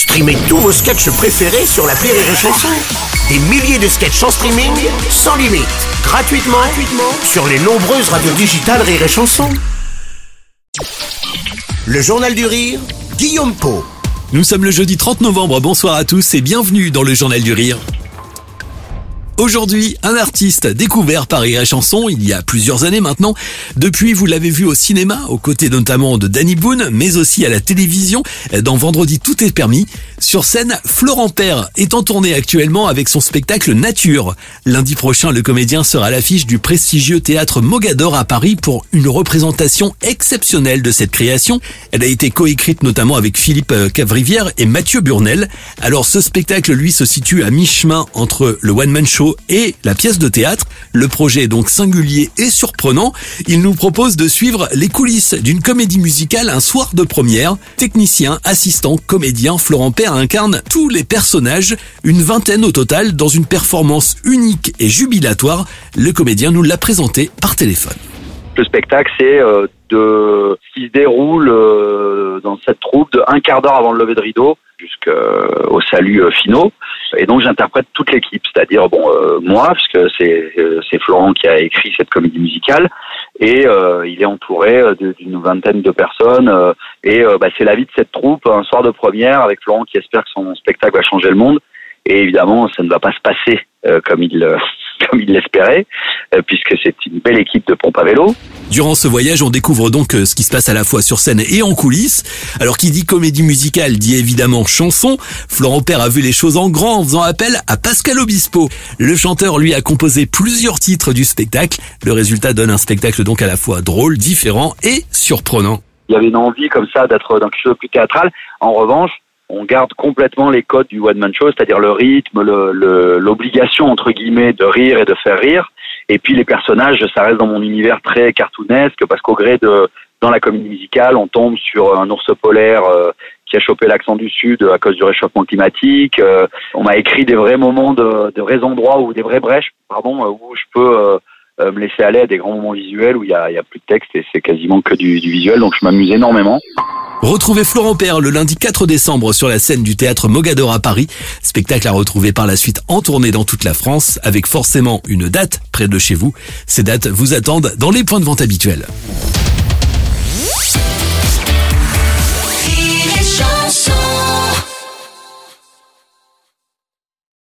Streamez tous vos sketchs préférés sur la Rire et Chanson. Des milliers de sketchs en streaming, sans limite, gratuitement, gratuitement sur les nombreuses radios digitales Rire et Chanson. Le Journal du Rire, Guillaume Po. Nous sommes le jeudi 30 novembre, bonsoir à tous et bienvenue dans le Journal du Rire. Aujourd'hui, un artiste découvert par Rire Chanson il y a plusieurs années maintenant. Depuis, vous l'avez vu au cinéma, aux côtés notamment de Danny Boone, mais aussi à la télévision, dans Vendredi Tout est permis. Sur scène, Florent Père est en tournée actuellement avec son spectacle Nature. Lundi prochain, le comédien sera à l'affiche du prestigieux théâtre Mogador à Paris pour une représentation exceptionnelle de cette création. Elle a été coécrite notamment avec Philippe Cavrivière et Mathieu Burnel. Alors ce spectacle, lui, se situe à mi-chemin entre le one-man show et la pièce de théâtre. Le projet est donc singulier et surprenant. Il nous propose de suivre les coulisses d'une comédie musicale un soir de première. Technicien, assistant, comédien, Florent Père incarne tous les personnages, une vingtaine au total, dans une performance unique et jubilatoire. Le comédien nous l'a présenté par téléphone. Le spectacle, c'est euh, de qui se déroule euh, dans cette troupe de un quart d'heure avant le lever de rideau jusqu'au salut euh, finaux. Et donc j'interprète toute l'équipe, c'est-à-dire bon moi, puisque c'est c'est Florent qui a écrit cette comédie musicale, et il est entouré d'une vingtaine de personnes. et bah, c'est la vie de cette troupe, un soir de première avec Florent qui espère que son spectacle va changer le monde. Et évidemment, ça ne va pas se passer comme il comme il l'espérait, euh, puisque c'est une belle équipe de pompe à vélo. Durant ce voyage, on découvre donc euh, ce qui se passe à la fois sur scène et en coulisses. Alors qui dit comédie musicale dit évidemment chanson. Florent Père a vu les choses en grand en faisant appel à Pascal Obispo. Le chanteur lui a composé plusieurs titres du spectacle. Le résultat donne un spectacle donc à la fois drôle, différent et surprenant. Il y avait une envie comme ça d'être dans quelque chose de plus théâtral. En revanche, on garde complètement les codes du one man show, c'est-à-dire le rythme, l'obligation entre guillemets de rire et de faire rire. Et puis les personnages, ça reste dans mon univers très cartoonesque parce qu'au gré de dans la comédie musicale, on tombe sur un ours polaire euh, qui a chopé l'accent du sud à cause du réchauffement climatique. Euh, on m'a écrit des vrais moments, de, de, vrais endroits ou des vraies brèches, pardon, où je peux euh, me laisser aller à des grands moments visuels où il y a, y a, plus de texte et c'est quasiment que du, du visuel. Donc je m'amuse énormément. Retrouvez Florent Père le lundi 4 décembre sur la scène du théâtre Mogador à Paris. Spectacle à retrouver par la suite en tournée dans toute la France avec forcément une date près de chez vous. Ces dates vous attendent dans les points de vente habituels.